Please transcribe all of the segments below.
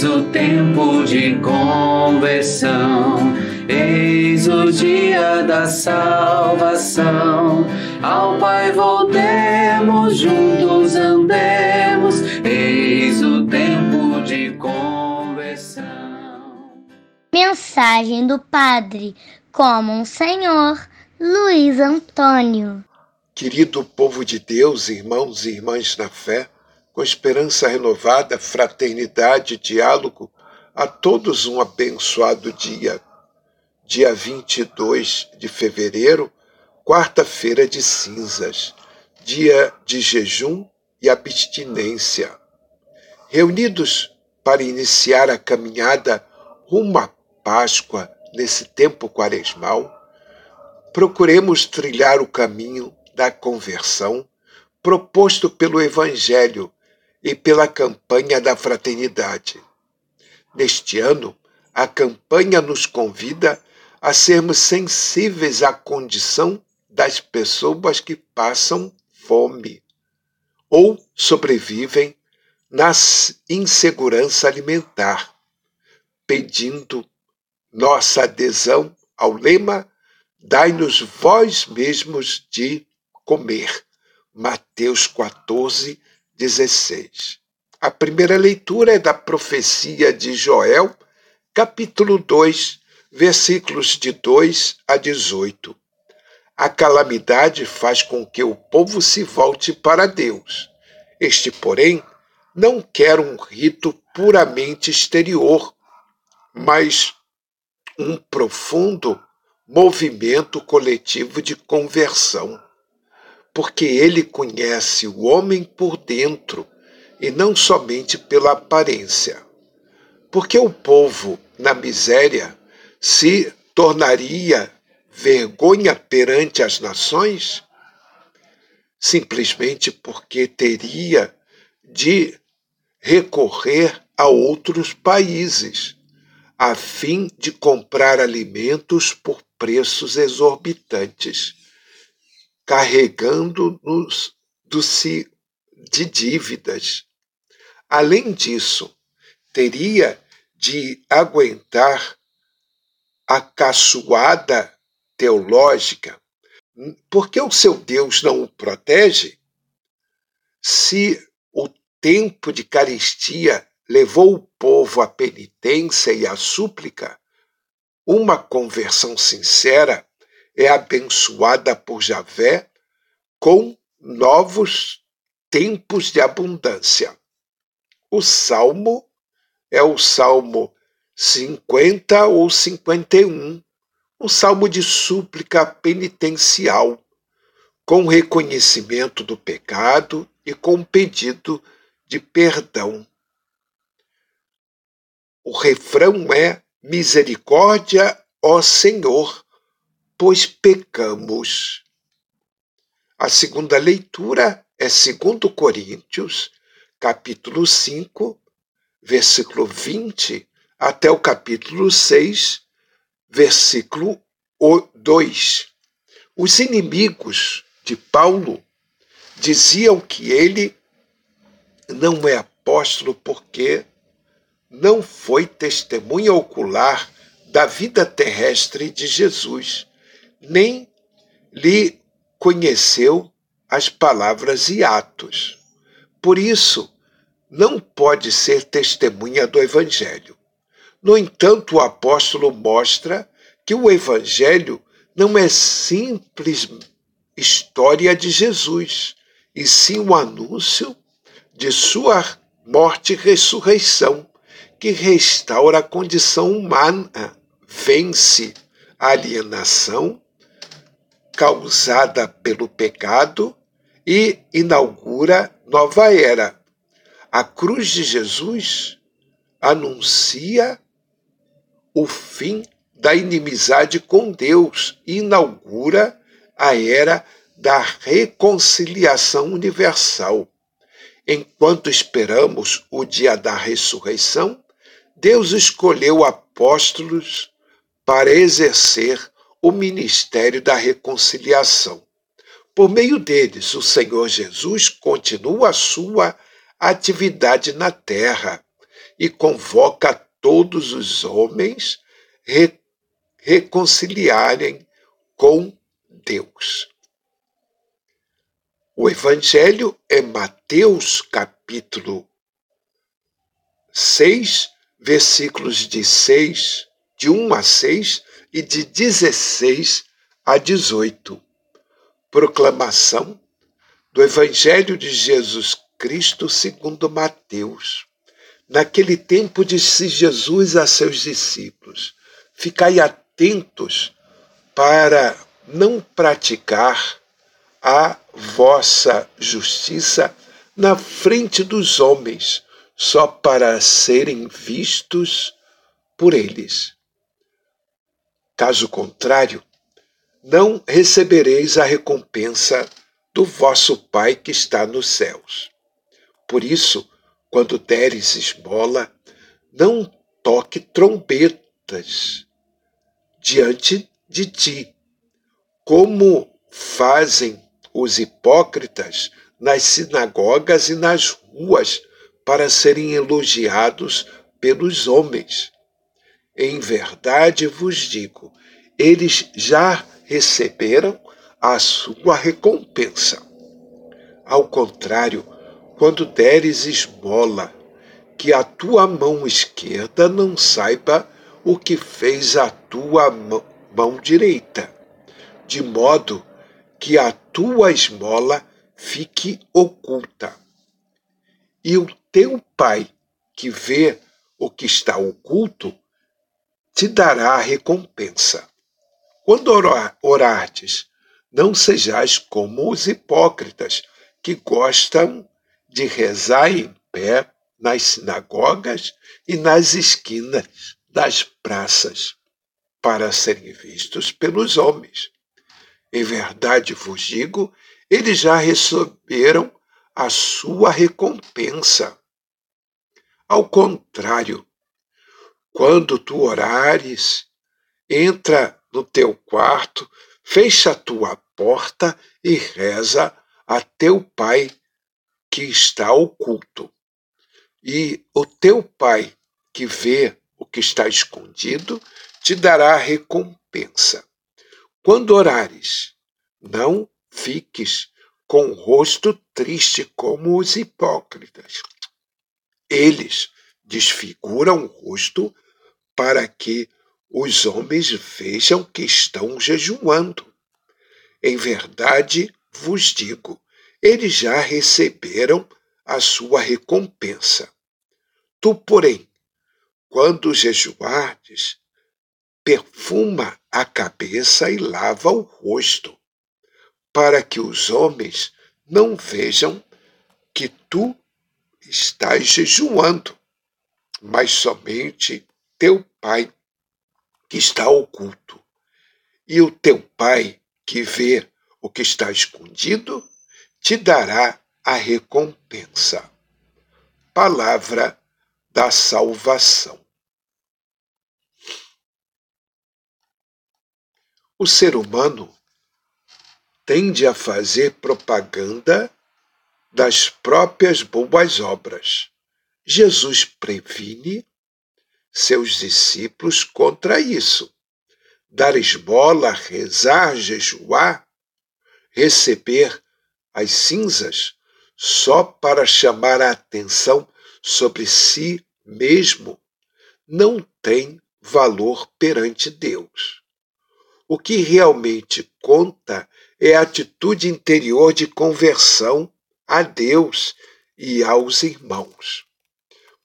Eis o tempo de conversão, eis o dia da salvação. Ao Pai voltemos, juntos andemos, eis o tempo de conversão. Mensagem do Padre como um Senhor Luiz Antônio. Querido povo de Deus, irmãos e irmãs na fé, com esperança renovada, fraternidade, diálogo, a todos um abençoado dia. Dia 22 de fevereiro, quarta-feira de cinzas, dia de jejum e abstinência. Reunidos para iniciar a caminhada rumo à Páscoa nesse tempo quaresmal, procuremos trilhar o caminho da conversão proposto pelo Evangelho e pela campanha da fraternidade. Neste ano, a campanha nos convida a sermos sensíveis à condição das pessoas que passam fome ou sobrevivem na insegurança alimentar, pedindo nossa adesão ao lema Dai-nos vós mesmos de comer. Mateus 14, 16. A primeira leitura é da profecia de Joel, capítulo 2, versículos de 2 a 18. A calamidade faz com que o povo se volte para Deus. Este, porém, não quer um rito puramente exterior, mas um profundo movimento coletivo de conversão porque ele conhece o homem por dentro e não somente pela aparência. Porque o povo, na miséria, se tornaria vergonha perante as nações? Simplesmente porque teria de recorrer a outros países, a fim de comprar alimentos por preços exorbitantes carregando-nos de dívidas. Além disso, teria de aguentar a caçoada teológica, porque o seu Deus não o protege? Se o tempo de caristia levou o povo à penitência e à súplica, uma conversão sincera é abençoada por Javé com novos tempos de abundância. O salmo é o salmo 50 ou 51, um salmo de súplica penitencial, com reconhecimento do pecado e com pedido de perdão. O refrão é: Misericórdia, ó Senhor, pois pecamos. A segunda leitura é 2 Coríntios, capítulo 5, versículo 20, até o capítulo 6, versículo 2. Os inimigos de Paulo diziam que ele não é apóstolo porque não foi testemunha ocular da vida terrestre de Jesus nem lhe conheceu as palavras e atos. Por isso, não pode ser testemunha do Evangelho. No entanto, o apóstolo mostra que o Evangelho não é simples história de Jesus, e sim o anúncio de sua morte e ressurreição, que restaura a condição humana, vence a alienação causada pelo pecado e inaugura nova era. A cruz de Jesus anuncia o fim da inimizade com Deus e inaugura a era da reconciliação universal. Enquanto esperamos o dia da ressurreição, Deus escolheu apóstolos para exercer o ministério da reconciliação. Por meio deles, o Senhor Jesus continua a sua atividade na terra e convoca todos os homens re reconciliarem com Deus. O Evangelho é Mateus capítulo 6, versículos de 6, de 1 a 6 e de 16 a 18. Proclamação do Evangelho de Jesus Cristo segundo Mateus. Naquele tempo disse Jesus a seus discípulos: Ficai atentos para não praticar a vossa justiça na frente dos homens, só para serem vistos por eles. Caso contrário, não recebereis a recompensa do vosso Pai que está nos céus. Por isso, quando deres esmola, não toque trombetas diante de ti, como fazem os hipócritas nas sinagogas e nas ruas para serem elogiados pelos homens. Em verdade vos digo, eles já receberam a sua recompensa. Ao contrário, quando deres esmola, que a tua mão esquerda não saiba o que fez a tua mão direita, de modo que a tua esmola fique oculta. E o teu pai, que vê o que está oculto, te dará recompensa. Quando orardes, não sejais como os hipócritas, que gostam de rezar em pé nas sinagogas e nas esquinas das praças, para serem vistos pelos homens. Em verdade vos digo, eles já receberam a sua recompensa. Ao contrário, quando tu orares, entra no teu quarto, fecha a tua porta e reza a teu pai que está oculto. E o teu pai que vê o que está escondido te dará recompensa. Quando orares, não fiques com o rosto triste como os hipócritas. Eles desfiguram o rosto para que os homens vejam que estão jejuando. Em verdade vos digo, eles já receberam a sua recompensa. Tu, porém, quando jejuardes, perfuma a cabeça e lava o rosto, para que os homens não vejam que tu estás jejuando, mas somente teu Pai que está oculto. E o teu Pai que vê o que está escondido te dará a recompensa. Palavra da salvação. O ser humano tende a fazer propaganda das próprias boas obras. Jesus previne seus discípulos contra isso. Dar esmola, rezar, jejuar, receber as cinzas só para chamar a atenção sobre si mesmo não tem valor perante Deus. O que realmente conta é a atitude interior de conversão a Deus e aos irmãos.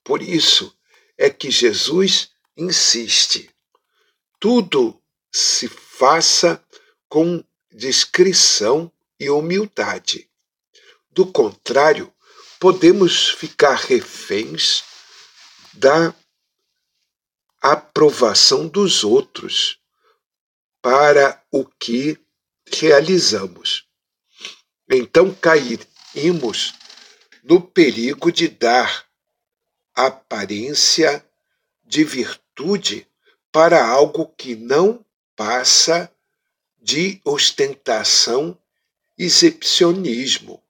Por isso é que Jesus insiste: tudo se faça com discrição e humildade. Do contrário, podemos ficar reféns da aprovação dos outros para o que realizamos. Então caímos no perigo de dar aparência de virtude para algo que não passa de ostentação e exibicionismo.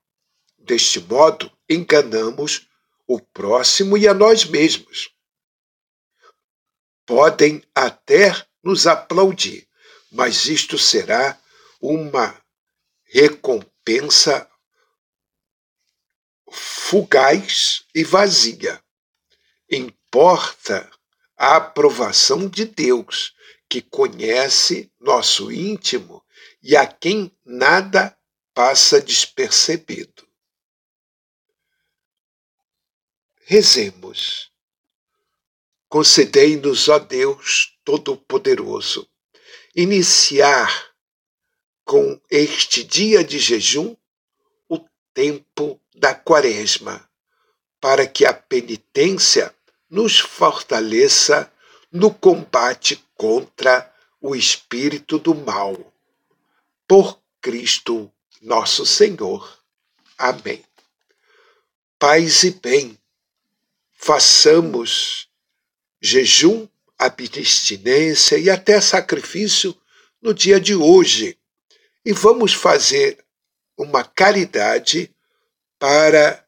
Deste modo, enganamos o próximo e a nós mesmos. podem até nos aplaudir, mas isto será uma recompensa fugaz e vazia. Importa a aprovação de Deus, que conhece nosso íntimo e a quem nada passa despercebido. Rezemos. Concedei-nos, ó Deus Todo-Poderoso, iniciar com este dia de jejum o tempo da Quaresma, para que a penitência nos fortaleça no combate contra o espírito do mal. Por Cristo nosso Senhor. Amém. Paz e bem, façamos jejum, abstinência e até sacrifício no dia de hoje. E vamos fazer uma caridade para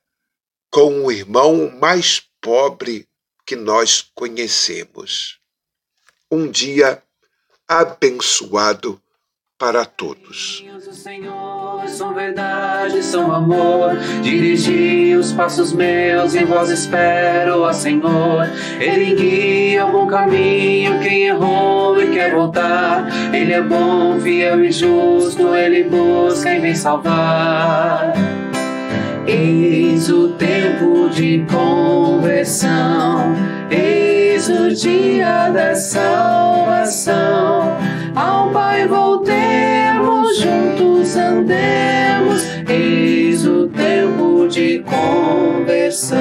com o irmão mais pobre que nós conhecemos. Um dia abençoado para todos. Senhor, são verdade, são amor. Dirigi os passos meus, em vós espero, ó Senhor. Ele guia o bom caminho, quem errou e quer voltar. Ele é bom, fiel e justo, ele busca e vem salvar. Eis o tempo de conversão, eis o dia da salvação. Ao Pai voltemos, juntos andemos, eis o tempo de conversão.